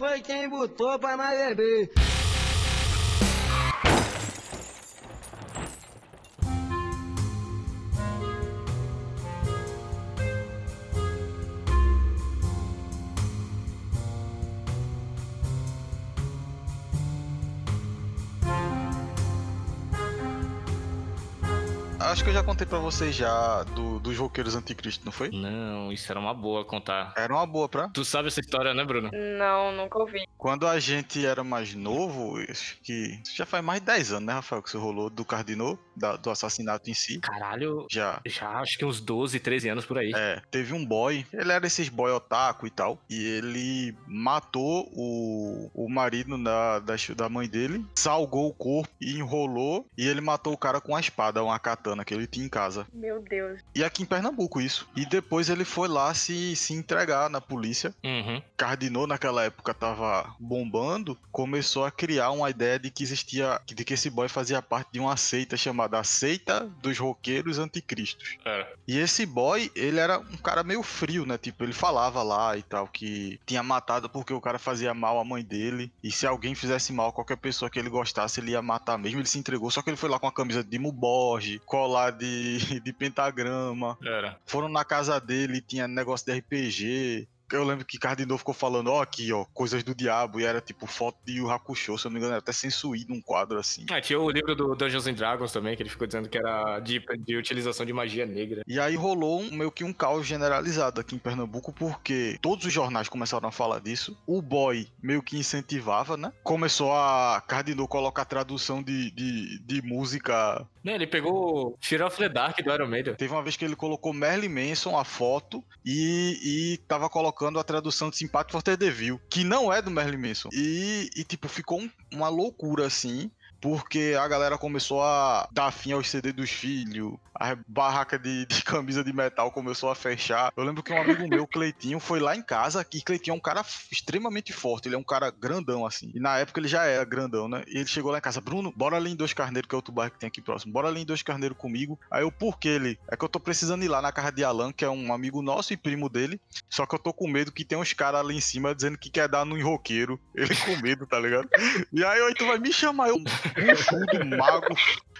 foi quem botou pra nós beber. Acho que eu já contei pra vocês já do, dos roqueiros anticristo, não foi? Não, isso era uma boa contar. Era uma boa pra. Tu sabe essa história, né, Bruno? Não, nunca ouvi. Quando a gente era mais novo, acho que. Isso já faz mais de 10 anos, né, Rafael? Que isso rolou do Cardinô, da- do assassinato em si. Caralho, Já. já acho que uns 12, 13 anos por aí. É, teve um boy, ele era esses boy otaku e tal, e ele matou o, o marido da, da, da mãe dele, salgou o corpo e enrolou, e ele matou o cara com uma espada, uma katana que ele tinha em casa. Meu Deus. E aqui em Pernambuco isso. E depois ele foi lá se, se entregar na polícia. Uhum. Cardinô naquela época tava bombando, começou a criar uma ideia de que existia, de que esse boy fazia parte de uma seita chamada Seita dos Roqueiros Anticristos. Era. E esse boy, ele era um cara meio frio, né? Tipo, ele falava lá e tal que tinha matado porque o cara fazia mal à mãe dele. E se alguém fizesse mal a qualquer pessoa que ele gostasse, ele ia matar mesmo. Ele se entregou, só que ele foi lá com a camisa de Dimo Borges, colar de, de pentagrama. Era. Foram na casa dele, tinha negócio de RPG. Eu lembro que Cardinô ficou falando, ó, aqui, ó, coisas do diabo, e era tipo foto de Yu Hakusho, se eu não me engano, era até censuído um quadro assim. Ah, tinha o livro do Dungeons and Dragons também, que ele ficou dizendo que era de, de utilização de magia negra. E aí rolou um, meio que um caos generalizado aqui em Pernambuco, porque todos os jornais começaram a falar disso. O boy meio que incentivava, né? Começou a Cardinô colocar tradução de, de, de música. Não, ele pegou Fear of the Dark do Iron Maiden. Teve uma vez que ele colocou Merlin Manson a foto e, e tava colocando a tradução de Sympathy for the Devil, que não é do Merlin Manson. E, e tipo, ficou um- uma loucura assim. Porque a galera começou a dar fim aos CD dos filhos, a barraca de, de camisa de metal começou a fechar. Eu lembro que um amigo meu, Cleitinho, foi lá em casa, e Cleitinho é um cara extremamente forte, ele é um cara grandão, assim. E na época ele já era grandão, né? E ele chegou lá em casa, Bruno, bora ali em Dois Carneiros, que é outro bairro que tem aqui próximo, bora ali em Dois Carneiros comigo. Aí eu, por que ele? É que eu tô precisando ir lá na casa de Alan, que é um amigo nosso e primo dele, só que eu tô com medo que tem uns caras ali em cima dizendo que quer dar no enroqueiro. Ele com medo, tá ligado? E aí, aí tu vai me chamar, eu, um mago,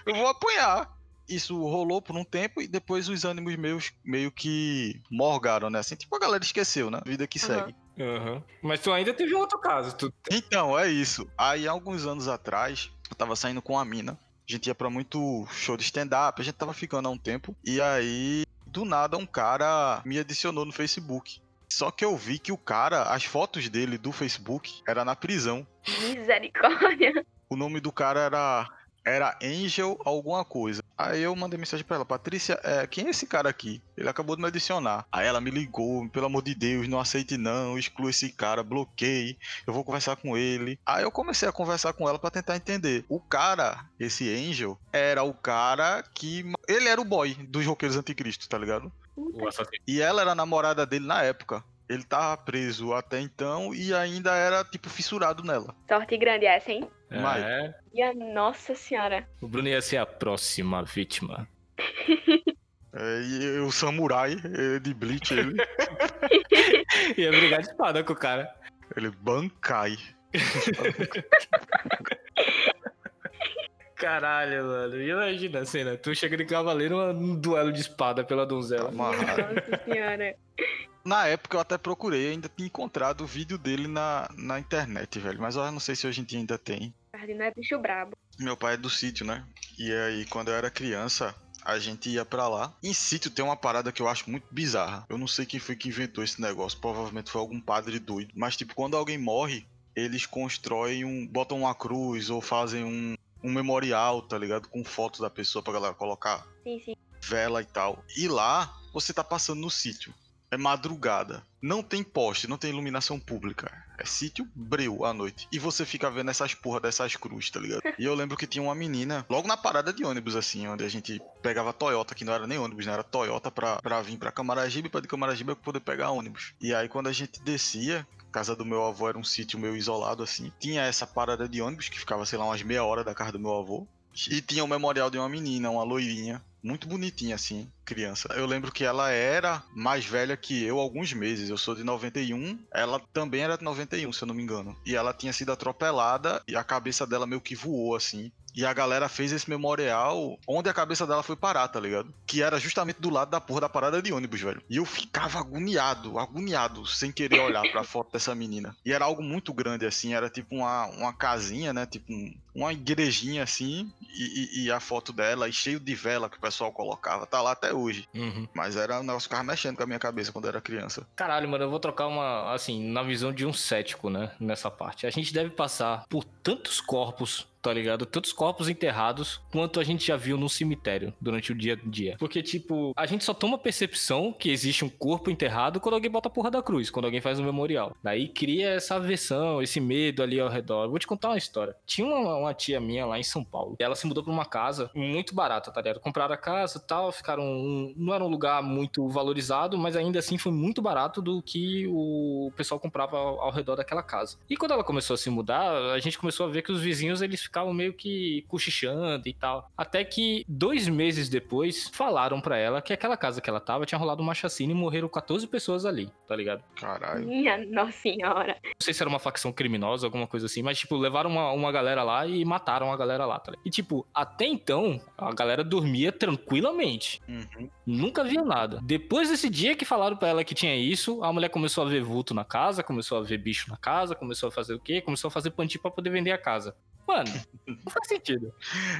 eu vou apanhar. Isso rolou por um tempo e depois os ânimos meus meio que morgaram, né? Assim, tipo, a galera esqueceu, né? Vida que Aham. segue. Uhum. Mas tu ainda teve outro caso. Tu... Então, é isso. Aí, alguns anos atrás, eu tava saindo com a mina. A gente ia pra muito show de stand-up, a gente tava ficando há um tempo. E aí, do nada, um cara me adicionou no Facebook. Só que eu vi que o cara, as fotos dele do Facebook, era na prisão. Misericórdia. O nome do cara era era Angel alguma coisa. Aí eu mandei mensagem pra ela, Patrícia, é, quem é esse cara aqui? Ele acabou de me adicionar. Aí ela me ligou, pelo amor de Deus, não aceite não, exclua esse cara, bloqueie, eu vou conversar com ele. Aí eu comecei a conversar com ela pra tentar entender. O cara, esse Angel, era o cara que ele era o boy dos roqueiros anticristo, tá ligado? E ela era a namorada dele na época. Ele tava preso até então e ainda era tipo fissurado nela. Sorte grande essa, hein? Vai. É, E a nossa senhora. o Bruno ia ser a próxima vítima. É, e o samurai é, de Bleach, ele, ia brigar de espada com o cara. ele Bankai. Caralho, mano. Imagina a cena. Tu chega de cavaleiro um duelo de espada pela donzela. Amarrado. Nossa senhora. Na época eu até procurei, ainda tinha encontrado o vídeo dele na, na internet, velho. Mas eu não sei se hoje em dia ainda tem. É bicho brabo. Meu pai é do sítio, né? E aí, quando eu era criança, a gente ia pra lá. Em sítio tem uma parada que eu acho muito bizarra. Eu não sei quem foi que inventou esse negócio. Provavelmente foi algum padre doido. Mas, tipo, quando alguém morre, eles constroem um. botam uma cruz ou fazem um, um memorial, tá ligado? Com foto da pessoa pra galera colocar Sim, sim. vela e tal. E lá, você tá passando no sítio. É madrugada. Não tem poste, não tem iluminação pública. É sítio breu à noite. E você fica vendo essas porra dessas cruzes, tá ligado? E eu lembro que tinha uma menina, logo na parada de ônibus, assim, onde a gente pegava Toyota, que não era nem ônibus, né? Era Toyota pra, pra vir pra Camaragibe, pra de Camaragibe eu poder pegar ônibus. E aí quando a gente descia, casa do meu avô era um sítio meio isolado, assim. Tinha essa parada de ônibus que ficava, sei lá, umas meia hora da casa do meu avô. E tinha o memorial de uma menina, uma loirinha, muito bonitinha, assim, criança. Eu lembro que ela era mais velha que eu alguns meses. Eu sou de 91, ela também era de 91, se eu não me engano. E ela tinha sido atropelada e a cabeça dela meio que voou, assim. E a galera fez esse memorial onde a cabeça dela foi parar, tá ligado? Que era justamente do lado da porra da parada de ônibus, velho. E eu ficava agoniado, agoniado, sem querer olhar pra foto dessa menina. E era algo muito grande, assim, era tipo uma, uma casinha, né? Tipo um- uma igrejinha assim, e, e- e a foto dela, e cheio de vela que o pessoal colocava. Tá lá até hoje. Uhum. Mas era um negócio ficava mexendo com a minha cabeça quando eu era criança. Caralho, mano, eu vou trocar uma, assim, na visão de um cético, né? Nessa parte. A gente deve passar por tantos corpos, tá ligado? Tantos corpos enterrados quanto a gente já viu no cemitério durante o dia a dia. Porque, tipo, a gente só toma percepção que existe um corpo enterrado quando alguém bota a porra da cruz, quando alguém faz um memorial. Daí cria essa aversão, esse medo ali ao redor. Vou te contar uma história. Tinha uma, uma tia minha lá em São Paulo. Ela se mudou pra uma casa muito barata, tá ligado? Compraram a casa e tal, ficaram. um- não era um lugar muito valorizado, mas ainda assim foi muito barato do que o pessoal comprava ao, ao redor daquela casa. E quando ela começou a se mudar, a gente começou a ver que os vizinhos eles ficavam meio que cochichando e tal. Até que dois meses depois falaram pra ela que aquela casa que ela tava tinha rolado uma chacina e morreram 14 pessoas ali, tá ligado? Caralho. Minha nossa senhora. Não sei se era uma facção criminosa, alguma coisa assim, mas, tipo, levaram uma, uma galera lá e mataram a galera lá, tá ligado? E, tipo, até então, a galera dormia tranquilamente. Uhum. Nunca via nada. Depois desse dia que falaram pra ela que tinha isso, a mulher começou a ver vulto na casa, começou a ver bicho na casa, começou a fazer o quê? Começou a fazer panti pra poder vender a casa. Mano, não faz sentido.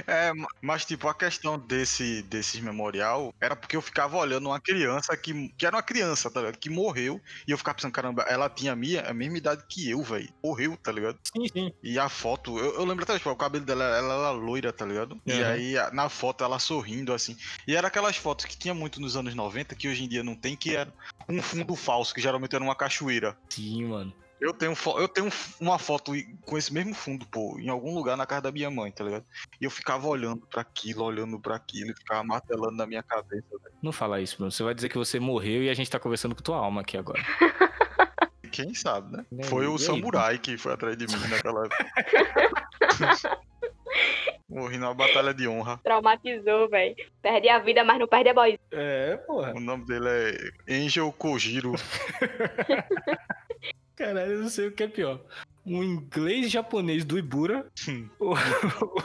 É, ma- mas tipo, a questão desse, desses memorial era porque eu ficava olhando uma criança que, que era uma criança, tá ligado? Que morreu. E eu ficava pensando, caramba, ela tinha a, minha, a mesma idade que eu, velho. Morreu, tá ligado? Sim, sim. E a foto, eu, eu lembro até, tipo, o cabelo dela, ela era loira, tá ligado? E Uhum. aí, a- na foto, ela sorrindo, assim. E era aquelas fotos que tinha muito nos anos 90, que hoje em dia não tem, que era um fundo falso, que geralmente era uma cachoeira. Sim, mano. Eu tenho, eu tenho uma foto com esse mesmo fundo, pô, em algum lugar na casa da minha mãe, tá ligado? E eu ficava olhando pra aquilo, olhando pra aquilo, e ficava martelando na minha cabeça, velho. Não fala isso, Bruno. Você vai dizer que você morreu e a gente tá conversando com tua alma aqui agora. Quem sabe, né? Aí, Foi o aí? samurai que foi atrás de mim naquela época. Morri numa batalha de honra. Traumatizou, velho. Perde a vida, mas não perde a voz. É, porra. O nome dele é Angel Kojiro. Caralho, eu não sei o que é pior. Um inglês japonês do Ibura ou,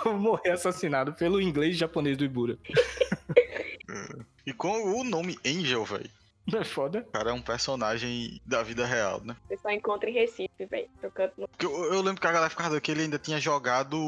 ou morrer assassinado pelo inglês japonês do Ibura. E com o nome Angel, velho. Não é foda? O cara é um personagem da vida real, né? Você só encontra em Recife, velho. No... Eu, eu lembro que a galera ficava que ele ainda tinha jogado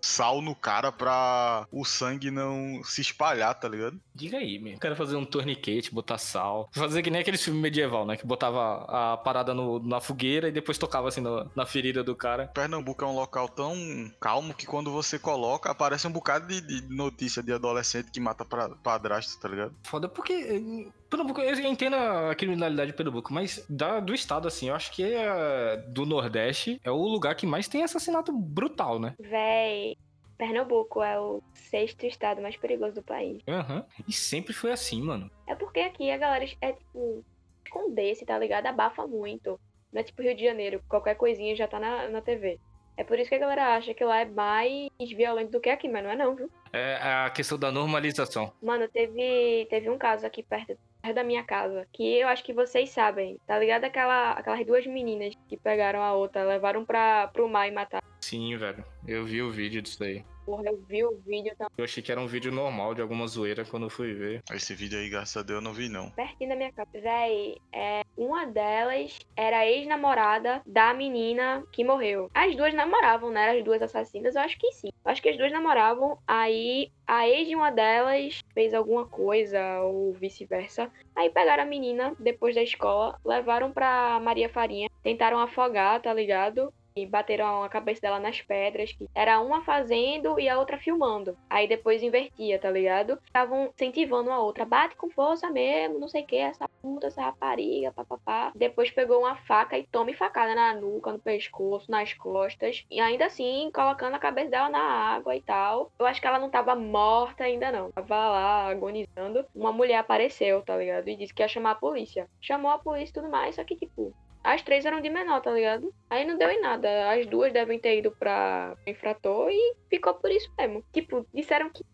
sal no cara pra o sangue não se espalhar, tá ligado? Diga aí, meu. Quero fazer um torniquete, botar sal. Fazer que nem aqueles filmes medieval, né? Que botava a parada no- na fogueira e depois tocava assim no- na ferida do cara. Pernambuco é um local tão calmo que quando você coloca, aparece um bocado de, de notícia de adolescente que mata pra, padrasto, tá ligado? Foda porque. eh, Pernambuco, eu entendo a criminalidade de Pernambuco, mas da, do estado, assim, eu acho que é, do Nordeste é o lugar que mais tem assassinato brutal, né? Véi, Pernambuco é o sexto estado mais perigoso do país. Aham. E sempre foi assim, mano. É porque aqui a galera é tipo. Esconder-se, tá ligado? Abafa muito. Não é tipo Rio de Janeiro, qualquer coisinha já tá na, na TV. É por isso que a galera acha que lá é mais violento do que aqui, mas não é não, viu? É a questão da normalização. Mano, teve, teve um caso aqui perto, perto da minha casa, que eu acho que vocês sabem, tá ligado? Aquela, aquelas duas meninas que pegaram a outra, levaram pra, pro mar e mataram. Sim, velho. Eu vi o vídeo disso aí. Porra, eu vi o vídeo tão Eu achei que era um vídeo normal de alguma zoeira quando eu fui ver. Esse vídeo aí, graças a Deus, eu não vi, não. pertinho da minha casa. Véi, é, uma delas era ex-namorada da menina que morreu. As duas namoravam, né? As duas assassinas, eu acho que sim. Eu acho que as duas namoravam, aí a ex de uma delas fez alguma coisa, ou vice-versa. Aí pegaram a menina, depois da escola, levaram pra Maria Farinha, tentaram afogar, tá ligado? Bateram a cabeça dela nas pedras, que era uma fazendo e a outra filmando. Aí depois invertia, tá ligado? Estavam incentivando a outra, bate com força mesmo, não sei o que, essa puta, essa rapariga, papapá. Depois pegou uma faca e tome facada na nuca, no pescoço, nas costas. E ainda assim, colocando a cabeça dela na água e tal. Eu acho que ela não tava morta ainda não. Tava lá agonizando. Uma mulher apareceu, tá ligado? E disse que ia chamar a polícia. Chamou a polícia e tudo mais, só que tipo, as três eram de menor, tá ligado? Aí não deu em nada. As duas devem ter ido pra infrator e ficou por isso mesmo. Tipo, disseram que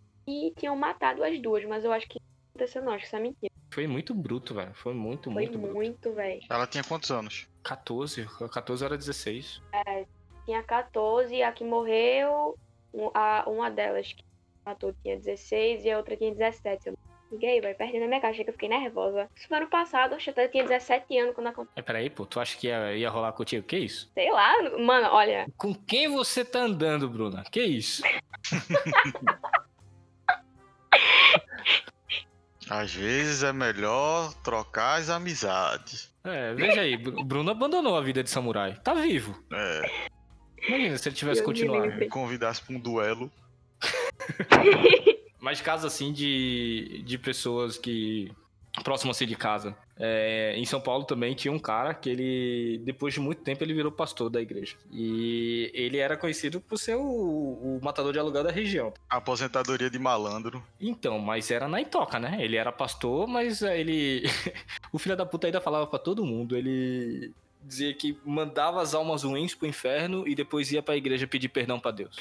tinham matado as duas, mas eu acho que não aconteceu não, acho que isso é mentira. Foi muito bruto, velho. Foi muito, Foi muito bruto. muito, velho. Ela tinha quantos anos? 14, 14 era 16. Tinha 14, a que morreu, a, uma delas que matou tinha 16 e a outra tinha 17. Eu liguei, vai perdendo a minha caixa que eu fiquei nervosa. Isso foi ano passado, acho que eu tinha 17 anos quando aconteceu. É, peraí, pô, tu acha que ia, ia rolar contigo? Que isso? Sei lá, mano, olha, Com quem você tá andando, Bruna? Que isso? Às vezes é melhor trocar as amizades. É, veja aí, Bru- Bruno abandonou a vida de samurai. Tá vivo. É, Imagina se ele tivesse continuado. me convidasse pra um duelo. Mas casos assim de, de pessoas que. próximas assim de casa. É, em São Paulo também tinha um cara que ele, depois de muito tempo, ele virou pastor da igreja. E ele era conhecido por ser o, o matador de aluguel da região. Aposentadoria de malandro. Então, mas era na Itoca, né? Ele era pastor, mas eh, ele. o filho da puta ainda falava pra todo mundo. Ele dizia que mandava as almas ruins pro inferno e depois ia pra igreja pedir perdão pra Deus.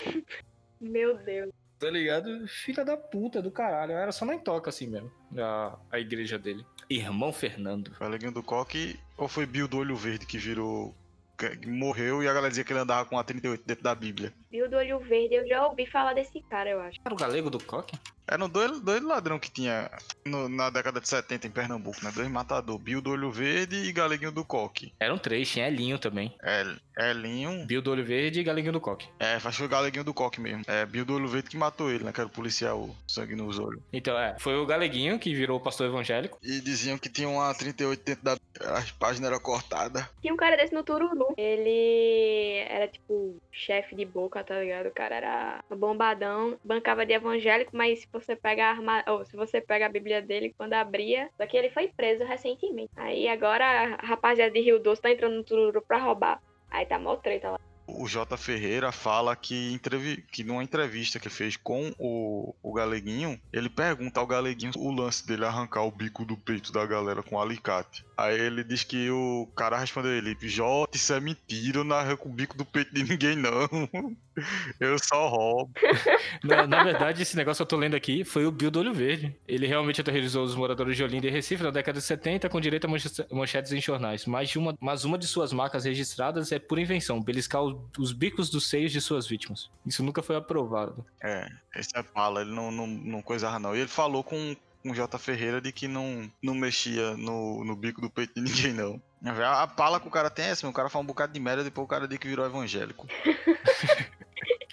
meu Deus. Tá ligado? Filha da puta do caralho. Era só na Itoca assim mesmo. A, a igreja dele. Irmão Fernando. Foi Aleguinho do Coque ou foi Bill do Olho Verde que virou. que morreu e a galera dizia que ele andava com a 38 dentro da Bíblia. Viu do olho verde, eu já ouvi falar desse cara, eu acho. Era o galego do coque? Eram dois, dois ladrão que tinha no- na década de 70 em Pernambuco, né? Dois matador, Bill do Olho Verde e Galeguinho do Coque. Eram três, tinha Elinho também. El, Elinho. Bill do Olho Verde e Galeguinho do Coque. É, acho que foi o Galeguinho do Coque mesmo. É, Bill do Olho Verde que matou ele, né? Que era o policial, sangue nos olhos. Então, é, foi o Galeguinho que virou pastor evangélico. E diziam que tinha uma 38 dentro da. As páginas eram cortadas. Tinha um cara desse no Tururu. Ele era tipo chefe de boca, tá ligado? O cara era bombadão, bancava de evangélico, mas você pega a arma... ou se você pega a Bíblia dele quando abria, só que ele foi preso recentemente. Aí agora a rapaziada de Rio Doce tá entrando no Tururu pra roubar. Aí tá mó treta lá. O J. Ferreira fala que, que numa entrevista que fez com o... o Galeguinho, ele pergunta ao Galeguinho o lance dele arrancar o bico do peito da galera com alicate. Aí ele diz que o cara respondeu ele, J, isso é mentira, eu não arranco o bico do peito de ninguém não. Eu só roubo. Na, na verdade, esse negócio que eu tô lendo aqui foi o Bill do Olho Verde. Ele realmente aterrorizou os moradores de Olinda e Recife na década de 70 com direito a manche- manchetes em jornais. Mas, uma, mas uma de suas marcas registradas é por invenção, beliscar os bicos dos seios de suas vítimas. Isso nunca foi aprovado. É, esse é pala, ele não, não, não coisava não. E ele falou com, com o J. Ferreira de que não, não mexia no, no bico do peito de ninguém não. A, pala que o cara tem é assim, o cara fala um bocado de merda, depois o cara diz que virou evangélico.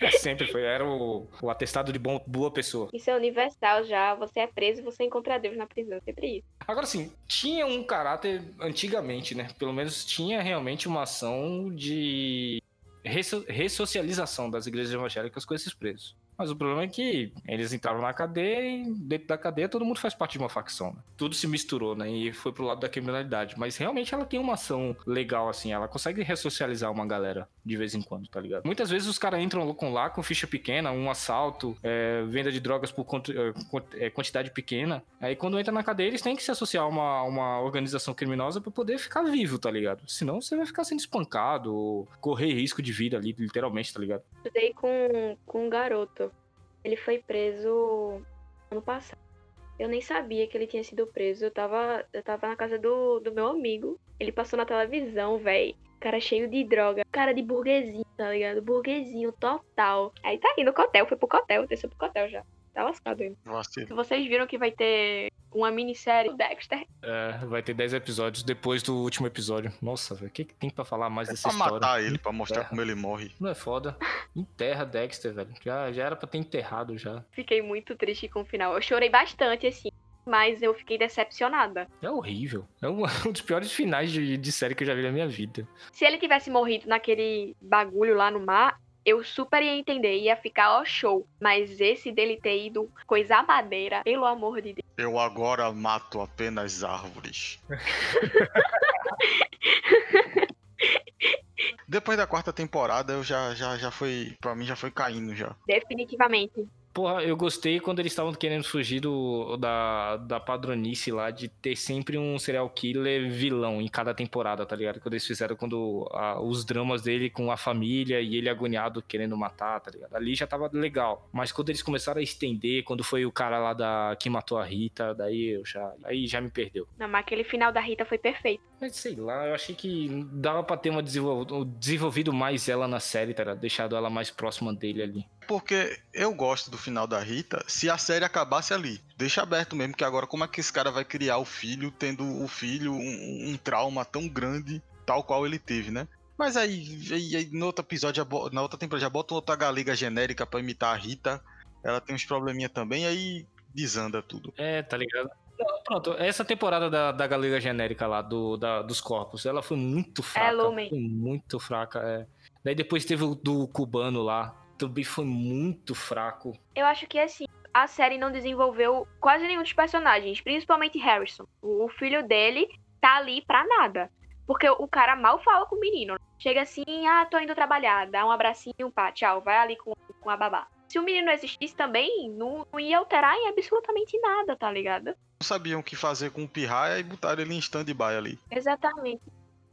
É, sempre foi. Era o, o atestado de bom, boa pessoa. Isso é universal já. Você é preso e você encontra Deus na prisão. Sempre isso. Agora sim, tinha um caráter antigamente, né? Pelo menos tinha realmente uma ação de ressocialização das igrejas evangélicas com esses presos. Mas o problema é que eles entraram na cadeia e dentro da cadeia todo mundo faz parte de uma facção, né? Tudo se misturou, né? E foi pro lado da criminalidade. Mas realmente ela tem uma ação legal, assim. Ela consegue ressocializar uma galera de vez em quando, tá ligado? Muitas vezes os caras entram com lá com ficha pequena, um assalto, é, venda de drogas por quanti- é, é, quantidade pequena. Aí quando entra na cadeia, eles têm que se associar a uma, uma organização criminosa pra poder ficar vivo, tá ligado? Senão você vai ficar sendo espancado, ou correr risco de vida ali, literalmente, tá ligado? Estudei com, com um garoto. Ele foi preso ano passado. Eu nem sabia que ele tinha sido preso. Eu tava, eu tava na casa do, do meu amigo. Ele passou na televisão, véi. Cara cheio de droga. Cara de burguesinho, tá ligado? Burguesinho total. Aí tá indo no cotel. Foi pro cotel. Desceu pro cotel já. Tá lascado ele. Vacilo. Vocês viram que vai ter uma minissérie do Dexter? É, vai ter 10 episódios depois do último episódio. Nossa, velho, o que, que tem pra falar mais É dessa pra história? matar ele, pra mostrar Terra. como ele morre. Não é foda. Enterra Dexter, velho. Já, já era pra ter enterrado já. Fiquei muito triste com o final. Eu chorei bastante, assim. Mas eu fiquei decepcionada. É horrível. É um, um dos piores finais de, de série que eu já vi na minha vida. Se ele tivesse morrido naquele bagulho lá no mar, eu super ia entender, ia ficar ó show. Mas esse dele ter ido coisar madeira, pelo amor de Deus. Eu agora mato apenas árvores. Depois da quarta temporada, eu já, já, já foi. Pra mim já foi caindo já. Definitivamente. Porra, eu gostei quando eles estavam querendo fugir do, da, da padronice lá de ter sempre um serial killer vilão em cada temporada, tá ligado? Quando eles fizeram quando a- os dramas dele com a família e ele agoniado querendo matar, tá ligado? Ali já tava legal. Mas quando eles começaram a estender, quando foi o cara lá da que matou a Rita, daí eu já. Aí já me perdeu. Não, mas aquele final da Rita foi perfeito. Mas sei lá, eu achei que dava pra ter uma desenvol- desenvolvido mais ela na série, tá? Deixado ela mais próxima dele ali. Porque eu gosto do final da Rita se a série acabasse ali. Deixa aberto mesmo, que agora como é que esse cara vai criar o filho, tendo o filho um, um trauma tão grande, tal qual ele teve, né? Mas aí, aí, aí no outro episódio, na outra temporada, já bota outra galega genérica pra imitar a Rita. Ela tem uns probleminha também, aí desanda tudo. É, tá ligado? Não, pronto, essa temporada da, da galega genérica lá, do, da- dos corpos, ela foi muito fraca. Lumen. foi muito fraca, é. Daí depois teve o do cubano lá, também foi muito fraco. Eu acho que assim, a série não desenvolveu quase nenhum dos personagens, principalmente Harrison. O o filho dele tá ali pra nada. Porque o cara mal fala com o menino. Chega assim, ah, tô indo trabalhar, dá um abracinho, pá, tchau, vai ali com, com a babá. Se o menino existisse também, não, não ia alterar em absolutamente nada, tá ligado? Não sabiam o que fazer com o Pirraia e botaram ele em stand-by ali. Exatamente.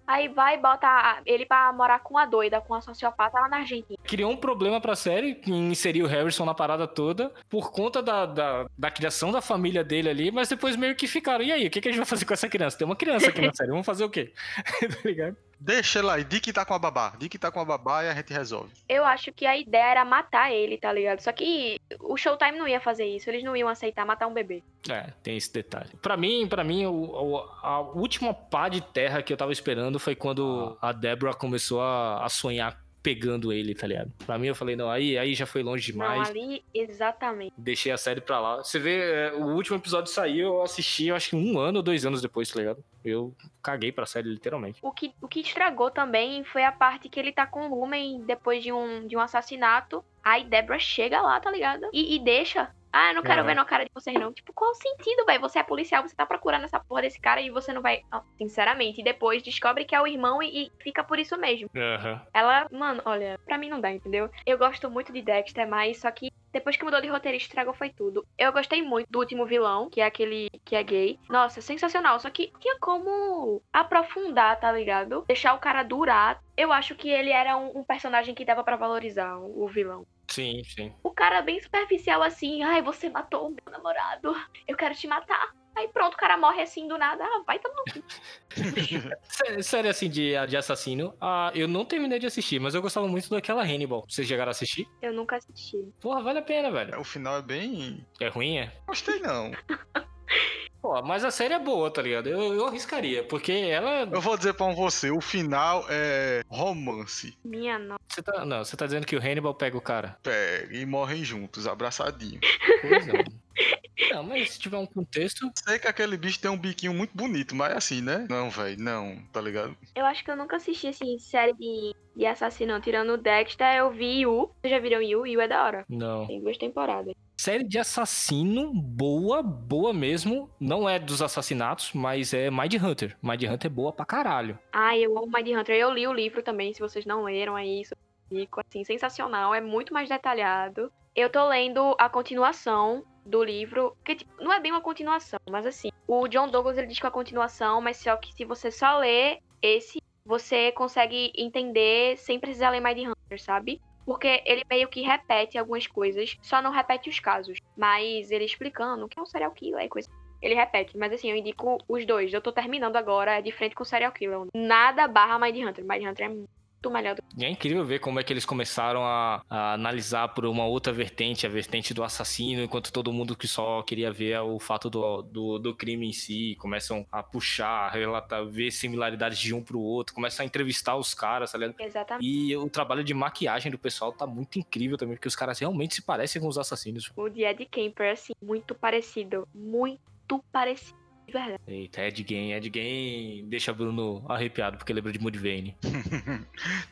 Aí vai e bota a- ele pra morar com a doida, com a sociopata lá na Argentina. Criou um problema pra série, em inserir o Harrison na parada toda, por conta da, da, da criação da família dele ali, mas depois meio que ficaram, e aí, o que, que a gente vai fazer com essa criança? Tem uma criança aqui na série, vamos fazer o quê? tá ligado? Deixa ele aí, que tá com a babá. Que tá com a babá e a gente resolve. Eu acho que a ideia era matar ele, tá ligado? Só que o Showtime não ia fazer isso, eles não iam aceitar matar um bebê. É, tem esse detalhe. Pra mim, para mim, o, o- a última pá de terra que eu tava esperando foi quando a Deborah começou a, a sonhar pegando ele, tá ligado? Pra mim, eu falei, não, aí, aí já foi longe Não, demais. ali, exatamente. Deixei a série pra lá. Você vê, é, o último episódio saiu, eu assisti, eu acho que um ano ou dois anos depois, tá ligado? Eu caguei pra série, literalmente. O que, o que estragou também foi a parte que ele tá com o Lumen depois de um, de um assassinato. Aí Debra chega lá, tá ligado? E, e deixa. Ah, eu não quero Aham. ver na cara de vocês, não. Tipo, qual o sentido, velho? Você é policial, você tá procurando essa porra desse cara e você não vai. Não, sinceramente. E depois descobre que é o irmão e, e fica por isso mesmo. Aham. Ela, mano, olha, pra mim não dá, entendeu? Eu gosto muito de Dexter, mas só que depois que mudou de roteiro, estragou foi tudo. Eu gostei muito do último vilão, que é aquele que é gay. Nossa, sensacional. Só que tinha como aprofundar, tá ligado? Deixar o cara durar. Eu acho que ele era um, um personagem que dava pra valorizar o vilão. Sim, sim. O cara bem superficial assim, ai, você matou o meu namorado, eu quero te matar. Aí pronto, o cara morre assim do nada. Ah, vai tomar no cu. Sé- Série assim de, de assassino, ah, eu não terminei de assistir, mas eu gostava muito daquela Hannibal. Vocês chegaram a assistir? Eu nunca assisti. Porra, vale a pena, velho. O final é bem. É ruim, é? Gostei não. Pô, mas a série é boa, tá ligado? Eu, eu arriscaria, porque ela. Eu vou dizer pra você, o final é romance. Minha não. Você tá, não, você tá dizendo que o Hannibal pega o cara. Pega e morrem juntos, abraçadinhos. Pois não. Não, mas se tiver um contexto. Sei que aquele bicho tem um biquinho muito bonito, mas assim, né? Não, velho, não, tá ligado? Eu acho que eu nunca assisti, assim, série de, de assassino. Tirando o Dexter, eu vi Yu. Vocês já viram Yu? Yu é da hora. Não. Tem duas temporadas. Série de assassino, boa, boa mesmo. Não é dos assassinatos, mas é Mind Hunter. Mind Hunter é boa pra caralho. Ah, eu amo Mind Hunter. Eu li o livro também, se vocês não leram aí. Isso fico, assim, sensacional. É muito mais detalhado. Eu tô lendo a continuação do livro, que tipo, não é bem uma continuação, mas assim, o John Douglas ele diz que é a continuação, mas só que se você só ler esse, você consegue entender sem precisar ler Mind Hunter, sabe? Porque ele meio que repete algumas coisas, só não repete os casos. Mas ele explicando o que é um serial killer e coisa. Ele repete, mas assim, eu indico os dois. Eu tô terminando agora, é de frente com o serial killer. Nada barra Mind Hunter. Mind Hunter é do E é incrível ver como é que eles começaram a, a analisar por uma outra vertente, a vertente do assassino, enquanto todo mundo que só queria ver o fato do, do, do crime em si, começam a puxar, a relatar, ver similaridades de um pro outro, começam a entrevistar os caras, tá ligado? Exatamente. E o trabalho de maquiagem do pessoal tá muito incrível também, porque os caras realmente se parecem com os assassinos. O de Ed Kemper, assim, muito parecido. Muito parecido. De verdade. Eita, Ed Gein, Ed Gein deixa Bruno arrepiado, porque lembra de Mudvayne.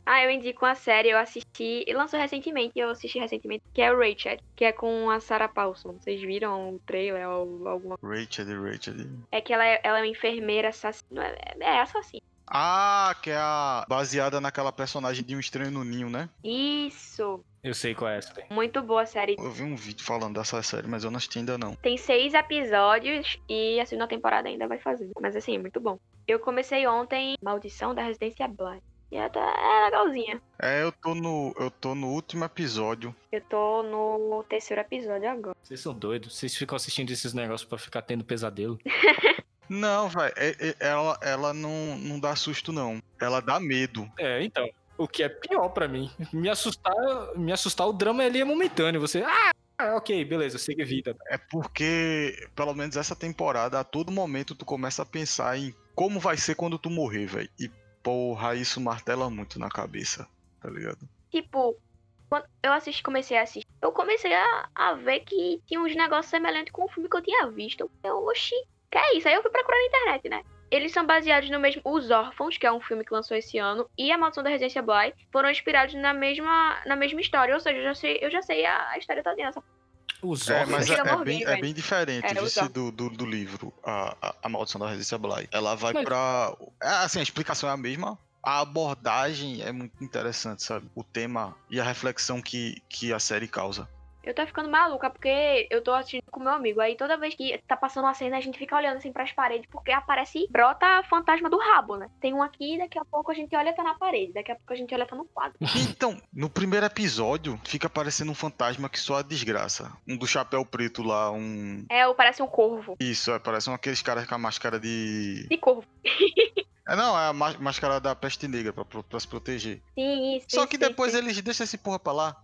Ah, eu indico uma série, eu assisti. E lançou recentemente, eu assisti recentemente, que é o Rachel, que é com a Sarah Paulson. Vocês viram o trailer ou alguma Rachel, Rachel. É que ela é, ela é uma enfermeira assassina. É, é assassina. Ah, que é a baseada naquela personagem de Um Estranho no Ninho, né? Isso. Eu sei qual é essa. daí. Muito boa a série. Eu vi um vídeo falando dessa série, mas eu não assisti ainda não. Tem seis episódios e a segunda temporada ainda vai fazer. Mas assim, é muito bom. Eu comecei ontem Maldição da Residência Bly. E até é legalzinha. É, eu tô no, eu tô no último episódio. Eu tô no terceiro episódio agora. Vocês são doidos. Vocês ficam assistindo esses negócios pra ficar tendo pesadelo. Não, velho, ela, ela não, não dá susto não. Ela dá medo. É, então. O que é pior pra mim. Me assustar, me assustar o drama ali é momentâneo. Você, ah, ok, beleza, segue vida. É porque, pelo menos essa temporada, a todo momento tu começa a pensar em como vai ser quando tu morrer, velho. E porra, isso martela muito na cabeça, tá ligado? Tipo, quando eu assisti, comecei a assistir, eu comecei a, a ver que tinha uns negócios semelhantes com o filme que eu tinha visto. Eu, oxi, que é isso? Aí eu fui procurar na internet, né? Eles são baseados no mesmo. Os Órfãos, que é um filme que lançou esse ano, e A Maldição da Residência Bly foram inspirados na mesma, na mesma história. Ou seja, eu já sei, eu já sei a, a história toda dessa. Os É, órfãos. mas é, é bem, é bem diferente É, do, do, do livro, a, a, a Maldição da Resistência Bly. Ela vai Mas- pra. É, assim, a explicação é a mesma. A abordagem é muito interessante, sabe? O tema e a reflexão que, que a série causa. Eu tô ficando maluca porque eu tô assistindo com meu amigo. Aí toda vez que tá passando uma cena, a gente fica olhando assim pras paredes, porque aparece, brota fantasma do rabo, né? Tem um aqui, daqui a pouco a gente olha tá na parede, daqui a pouco a gente olha tá no quadro. Então, no primeiro episódio, fica aparecendo um fantasma que só a desgraça. Um do chapéu preto lá, um. É, parece um corvo. Isso, é, parece um aqueles caras com a máscara de. De corvo. É, não, é a má- máscara da peste negra pra, pra se proteger. Sim, isso. Só que depois isso. eles deixam esse porra pra lá.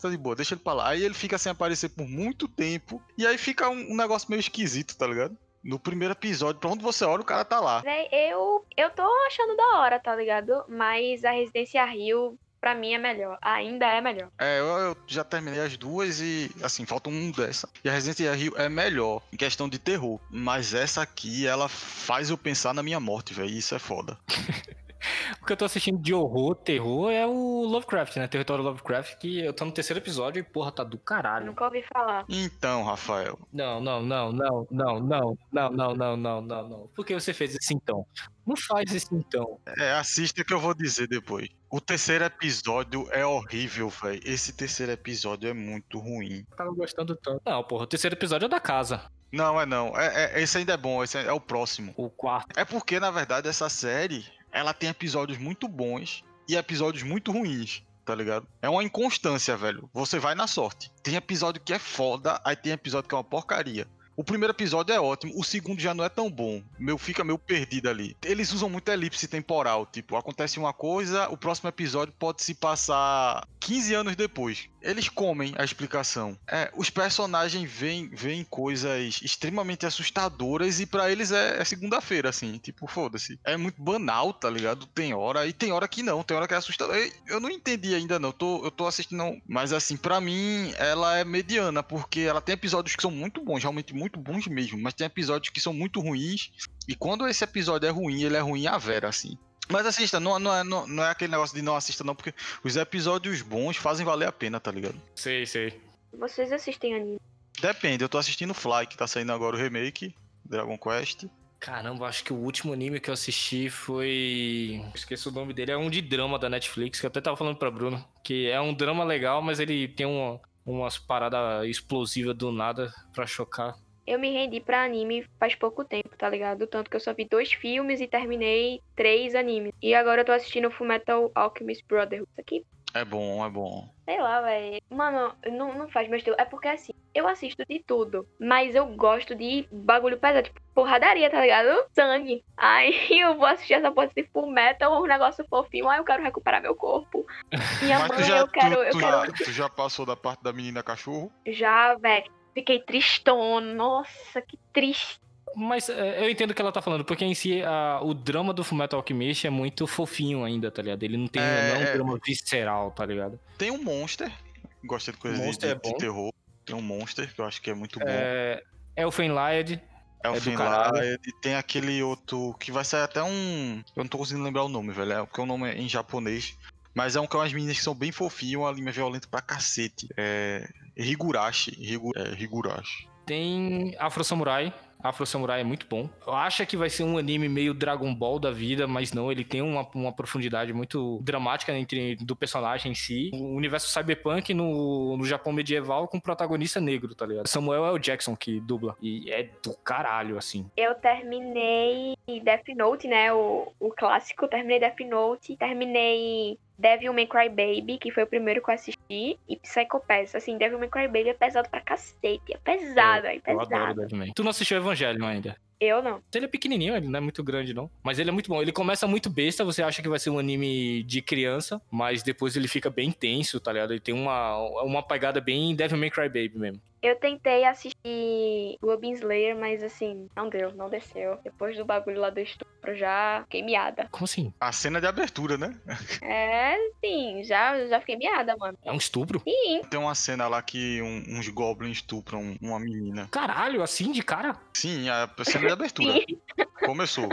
Tá de boa, deixa ele pra lá. Aí ele fica sem aparecer por muito tempo. E aí fica um, um negócio meio esquisito, tá ligado? No primeiro episódio, pra onde você olha, o cara tá lá. Véi, eu, eu tô achando da hora, tá ligado? Mas a Residência Rio, pra mim, é melhor. Ainda é melhor. É, eu, eu já terminei as duas e, assim, falta um dessa. E a Resident Evil é melhor em questão de terror. Mas essa aqui, ela faz eu pensar na minha morte, velho. Isso é foda. O que eu tô assistindo de horror, terror, é o Lovecraft, né? Território Lovecraft, que eu tô no terceiro episódio e, porra, tá do caralho. Nunca ouvi falar. Então, Rafael. Não, não, não, não, não, não, não, não, não, não, não, não. Por que você fez esse então? Não faz esse então. É, assista que eu vou dizer depois. O terceiro episódio é horrível, velho. Esse terceiro episódio é muito ruim. Eu tava gostando tanto. Não, porra, o terceiro episódio é da casa. Não, é não. É, é- esse ainda é bom, esse é o próximo. O quarto. É porque, na verdade, essa série, ela tem episódios muito bons e episódios muito ruins, tá ligado? É uma inconstância, velho. Você vai na sorte. Tem episódio que é foda, aí tem episódio que é uma porcaria. O primeiro episódio é ótimo, o segundo já não é tão bom. Meu fica meio perdido ali. Eles usam muito elipse temporal, tipo, acontece uma coisa, o próximo episódio pode se passar 15 anos depois. Eles comem a explicação. É, os personagens veem, veem coisas extremamente assustadoras e pra eles é, é segunda-feira, assim, tipo, foda-se. É muito banal, tá ligado? Tem hora, e tem hora que não, tem hora que é assustador. Eu, eu não entendi ainda, não. Tô, eu tô assistindo. Mas assim, pra mim, ela é mediana, porque ela tem episódios que são muito bons, realmente muito bons mesmo, mas tem episódios que são muito ruins. E quando esse episódio é ruim, ele é ruim a vera, assim. Mas assista, não, não, é, não, não é aquele negócio de não assista, não, porque os episódios bons fazem valer a pena, tá ligado? Sei, sei. Vocês assistem anime? Depende, eu tô assistindo Fly, que tá saindo agora o remake, Dragon Quest. Caramba, acho que o último anime que eu assisti foi. Esqueci o nome dele. É um de drama da Netflix, que eu até tava falando pra Bruno. Que é um drama legal, mas ele tem uma, umas paradas explosivas do nada pra chocar. Eu me rendi pra anime faz pouco tempo, tá ligado? Tanto que eu só vi dois filmes e terminei três animes. E agora eu tô assistindo Fullmetal Alchemist Brotherhood. Isso aqui, É bom, é bom. sei lá, velho. Mano, não, não faz meu estilo. É porque assim, eu assisto de tudo. Mas eu gosto de bagulho pesado, tipo porradaria, tá ligado? Sangue. Aí eu vou assistir essa porra de Fullmetal, um negócio fofinho. Aí eu quero recuperar meu corpo. Minha Mas mãe, já, eu quero, tu, eu tu quero. já, tu já passou da parte da menina cachorro? Já, velho. Fiquei tristona. Nossa, que triste. Mas é, eu entendo o que ela tá falando, porque em si a- o drama do Fullmetal Alchemist é muito fofinho ainda, tá ligado? Ele não tem É, não é um é. drama visceral, tá ligado? Tem um Monster, gosta de coisa de, Monster de- é bom. de terror. Tem um Monster, que eu acho que é muito bom. É, Elfenlied, É o é tem aquele outro que vai sair até um. Eu não tô conseguindo lembrar o nome, velho. É porque o nome é em japonês. Mas é um que é umas meninas que são bem fofinhas, uma linha violenta pra cacete. É. Higurashi. Higu... É, Higurashi. tem Afro Samurai, Afro Samurai é muito bom. Acha que vai ser um anime meio Dragon Ball da vida, mas não, ele tem uma, uma profundidade muito dramática entre do personagem em si. O universo cyberpunk no, no Japão medieval com protagonista negro, tá ligado? Samuel L. Jackson que dubla. E é do caralho, assim. Eu terminei Death Note, né? O, o clássico. Terminei Death Note. Terminei Devil May Cry Baby, que foi o primeiro que eu assisti. E Psycho Pass. Assim, Devil May Cry Baby é pesado pra cacete. É pesado, é, Eu adoro pesado. Devilman. Tu não assistiu Evangelion ainda? Eu não. Ele é pequenininho, ele não é muito grande, não. Mas ele é muito bom. Ele começa muito besta, você acha que vai ser um anime de criança, mas depois ele fica bem tenso, tá ligado? Ele tem uma, uma pegada bem Devil May Cry Baby mesmo. Eu tentei assistir Goblin Slayer, mas assim, não deu, não desceu. Depois do bagulho lá do estupro, já fiquei miada. Como assim? A cena de abertura, né? É, sim, já, já fiquei miada, mano. É um estupro? Sim, Tem uma cena lá que um- uns goblins estupram uma menina. Caralho, assim de cara? Sim, a cena abertura. Começou.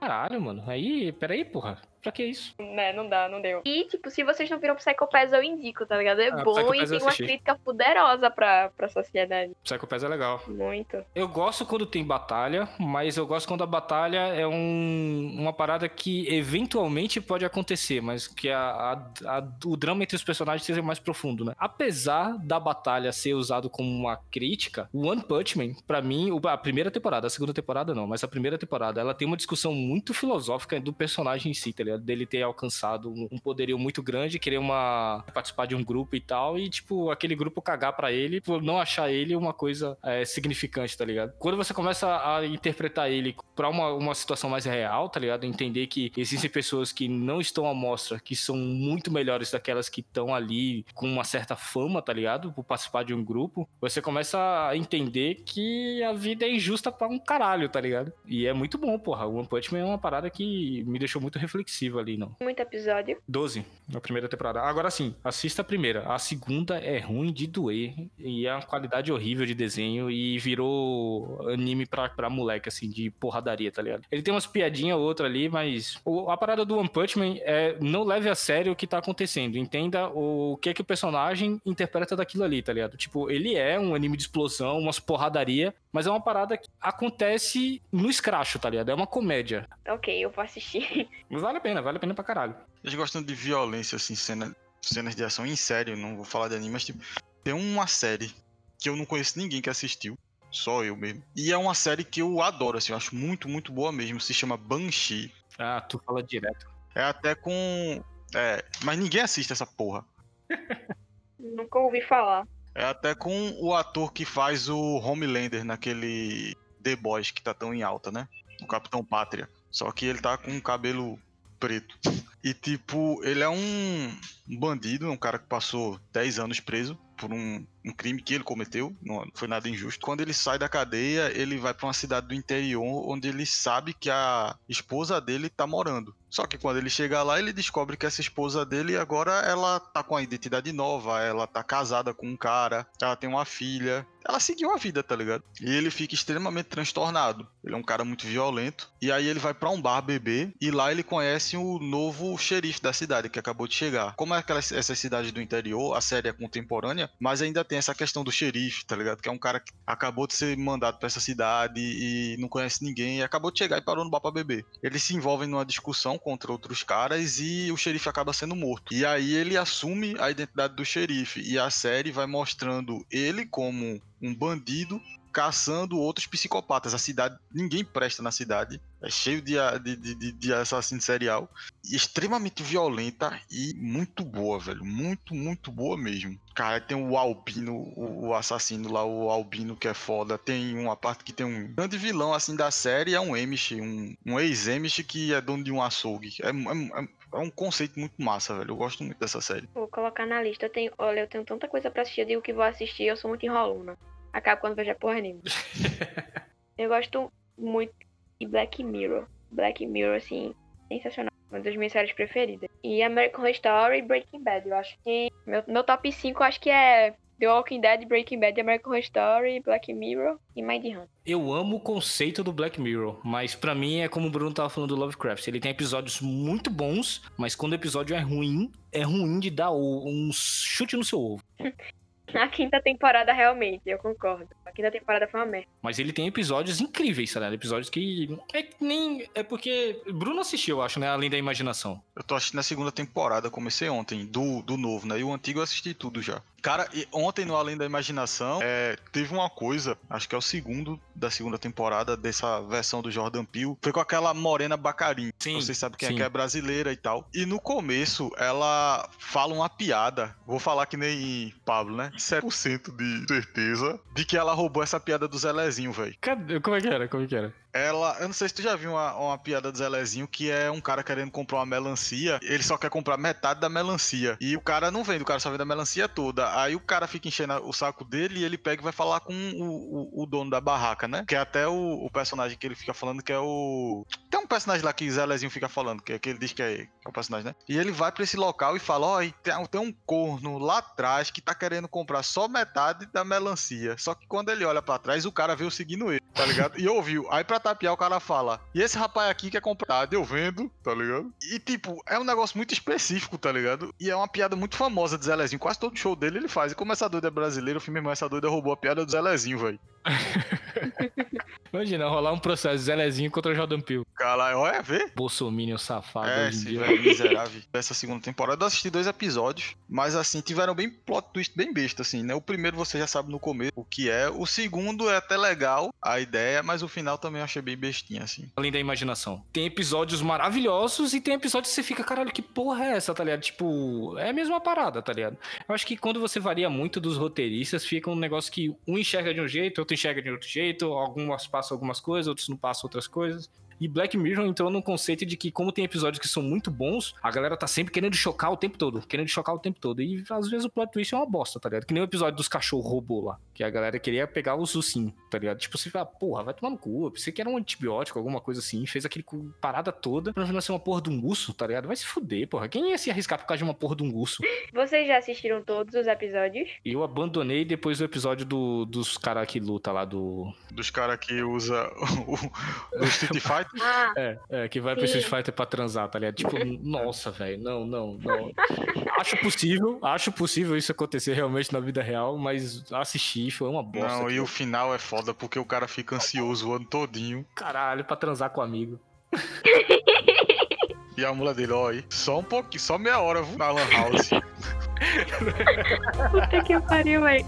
Caralho, mano. Aí, peraí, porra. Pra que isso? né, não dá, não deu. E, tipo, se vocês não viram Psycho Pass, eu indico, tá ligado? É Ah, bom Psycho e tem uma crítica poderosa pra, pra sociedade. Psycho Pass é legal. Muito. Eu gosto quando tem batalha, mas eu gosto quando a batalha é um, uma parada que eventualmente pode acontecer, mas que a, a- a- o drama entre os personagens seja mais profundo, né? Apesar da batalha ser usado como uma crítica, o One Punch Man, pra mim, o- a primeira temporada, a segunda temporada não, mas a primeira temporada, ela tem uma discussão muito filosófica do personagem em si, tá ligado? Dele ter alcançado um, poderio muito grande, querer uma participar de um grupo e tal, e tipo, aquele grupo cagar pra ele por não achar ele uma coisa é, significante, tá ligado? Quando você começa a interpretar ele pra uma, uma situação mais real, tá ligado? Entender que existem pessoas que não estão à mostra, que são muito melhores daquelas que estão ali com uma certa fama, tá ligado? Por participar de um grupo, você começa a entender que a vida é injusta pra um caralho, tá ligado? E é muito bom, porra. One Punch Man é uma parada que me deixou muito reflexivo ali, não. Muito episódio. 12 na primeira temporada. Agora sim, assista a primeira. A segunda é ruim de doer. E é uma qualidade horrível de desenho. E virou anime pra, pra moleque, assim, de porradaria, tá ligado? Ele tem umas piadinhas ou outra ali, mas a parada do One Punch Man é não leve a sério o que tá acontecendo. Entenda o que é que o personagem interpreta daquilo ali, tá ligado? Tipo, ele é um anime de explosão, umas porradaria, mas é uma parada que acontece no escracho, tá ligado? É uma comédia. Ok, eu vou assistir. Mas vale a pena, vale a pena pra caralho. Eles gostam de violência, assim, cena, cenas de ação em sério, não vou falar de anime, mas tipo, tem uma série que eu não conheço ninguém que assistiu, só eu mesmo. E é uma série que eu adoro, assim, eu acho muito, muito boa mesmo, se chama Banshee. Ah, tu fala direto. É até com. É, mas ninguém assiste essa porra. Nunca ouvi falar. É até com o ator que faz o Homelander naquele The Boys que tá tão em alta, né? O Capitão Pátria. Só que ele tá com um cabelo preto. E tipo, ele é um bandido, um cara que passou 10 anos preso por um, um crime que ele cometeu, não foi nada injusto. Quando ele sai da cadeia, ele vai pra uma cidade do interior onde ele sabe que a esposa dele tá morando. Só que quando ele chega lá, ele descobre que essa esposa dele agora ela tá com a identidade nova, ela tá casada com um cara, ela tem uma filha. Ela seguiu a vida, tá ligado? E ele fica extremamente transtornado. Ele é um cara muito violento. E aí ele vai pra um bar beber e lá ele conhece o novo xerife da cidade que acabou de chegar. Como é aquelas essas cidades do interior, a série é contemporânea, mas ainda tem essa questão do xerife, tá ligado? Que é um cara que acabou de ser mandado pra essa cidade e não conhece ninguém e acabou de chegar e parou no bar pra beber. Eles se envolvem numa discussão contra outros caras e o xerife acaba sendo morto. E aí ele assume a identidade do xerife e a série vai mostrando ele como um bandido caçando outros psicopatas. A cidade, ninguém presta na cidade. É cheio de, de, de, de assassino serial. E extremamente violenta e muito boa, velho. Muito, muito boa mesmo. Cara, tem o Albino, o, o assassino lá, o Albino que é foda. Tem uma parte que tem um grande vilão, assim, da série. É um Emish, um, um ex-Emish que é dono de um açougue. É, é, é é um conceito muito massa, velho. Eu gosto muito dessa série. Vou colocar na lista. Eu tenho, olha, eu tenho tanta coisa pra assistir. Eu digo que vou assistir, eu sou muito enrolona. Acabo quando vejo a porra nenhuma. eu gosto muito de Black Mirror. Black Mirror, assim, sensacional. Uma das minhas séries preferidas. E American Horror Story e Breaking Bad. Eu acho que. Meu, meu top 5 eu acho que é The Walking Dead, Breaking Bad, American Horror Story, Black Mirror e Mind Hunter. Eu amo o conceito do Black Mirror, mas pra mim é como o Bruno tava falando do Lovecraft. Ele tem episódios muito bons, mas quando o episódio é ruim, é ruim de dar um chute no seu ovo. A quinta temporada, realmente, eu concordo. A quinta temporada foi uma merda. Mas ele tem episódios incríveis, tá ligado? Episódios que. É que nem. É porque. Bruno assistiu, eu acho, né? Além da imaginação. Eu tô assistindo a segunda temporada, comecei ontem, do, do novo, né? E o antigo eu assisti tudo já. Cara, ontem no Além da Imaginação, é, teve uma coisa, acho que é o segundo da segunda temporada dessa versão do Jordan Peele, foi com aquela Morena Bacarin. Sim, Vocês sabem quem é sim. que é brasileira e tal. E no começo, ela fala uma piada, vou falar que nem Pablo, né? 7% de certeza de que ela roubou essa piada do Zelezinho, velho. Cadê? Como é que era? Como é que era? Ela, eu não sei se tu já viu uma, uma piada do Zelezinho que é um cara querendo comprar uma melancia, ele só quer comprar metade da melancia. E o cara não vende, o cara só vende a melancia toda. Aí o cara fica enchendo o saco dele e ele pega e vai falar com o, o, o dono da barraca, né? Que é até o, o personagem que ele fica falando que é o. Tem um personagem lá que o Zelezinho fica falando, que, é que ele diz que é, que é o personagem, né? E ele vai pra esse local e fala: Ó, e tem, tem um corno lá atrás que tá querendo comprar só metade da melancia. Só que quando ele olha pra trás, o cara veio seguindo ele, tá ligado? E ouviu. Aí pra tapiar, o cara fala: E esse rapaz aqui quer comprar? Eu vendo, tá ligado? E tipo, é um negócio muito específico, tá ligado? E é uma piada muito famosa do Zelezinho. Quase todo show dele ele faz. E como essa doida é brasileira, o filme Essa Doida roubou a piada do Zelezinho, velho. Imagina, rolar um processo Zelezinho contra o Jordan Peele. Caralho, olha, vê. Bolsominion safado É, esse dia. velho miserável. Dessa segunda temporada, eu assisti dois episódios, mas assim, tiveram bem plot twist bem besta, assim, né? O primeiro você já sabe no começo o que é, o segundo é até legal, a ideia, mas o final também eu achei bem bestinha, assim. Além da imaginação. Tem episódios maravilhosos e tem episódios que você fica, caralho, que porra é essa, tá ligado? Tipo, é a mesma parada, tá ligado? Eu acho que quando você varia muito dos roteiristas, fica um negócio que um enxerga de um jeito, outro enxerga de outro jeito, algumas passam algumas coisas, outros não passam outras coisas. E Black Mirror entrou num conceito de que, como tem episódios que são muito bons, a galera tá sempre querendo chocar o tempo todo, querendo chocar o tempo todo. E às vezes o plot twist é uma bosta, tá ligado? Que nem o episódio dos cachorros robô lá, que a galera queria pegar o Sussim, tá ligado? Tipo, você fala, porra, vai tomar no cu, eu pensei que era um antibiótico, alguma coisa assim, fez aquele cu- parada toda pra no final ser uma porra de um urso, tá ligado? Vai se fuder, porra. Quem ia se arriscar por causa de uma porra de um urso? Vocês já assistiram todos os episódios? Eu abandonei depois do episódio do, dos caras que luta lá do. Dos caras que usa o, o Street Fighter. Ah, É, é, que vai pro Sim. Street Fighter pra transar, tá ligado? Tipo, nossa, velho, não, não, não. Acho possível, acho possível isso acontecer realmente na vida real, mas assistir foi uma bosta. Não, e o final é foda porque o cara fica ansioso o ano todinho. Caralho, pra transar com amigo. E a mula dele, ó, aí, só um pouquinho, só meia hora viu, na Lan House. puta que pariu, velho.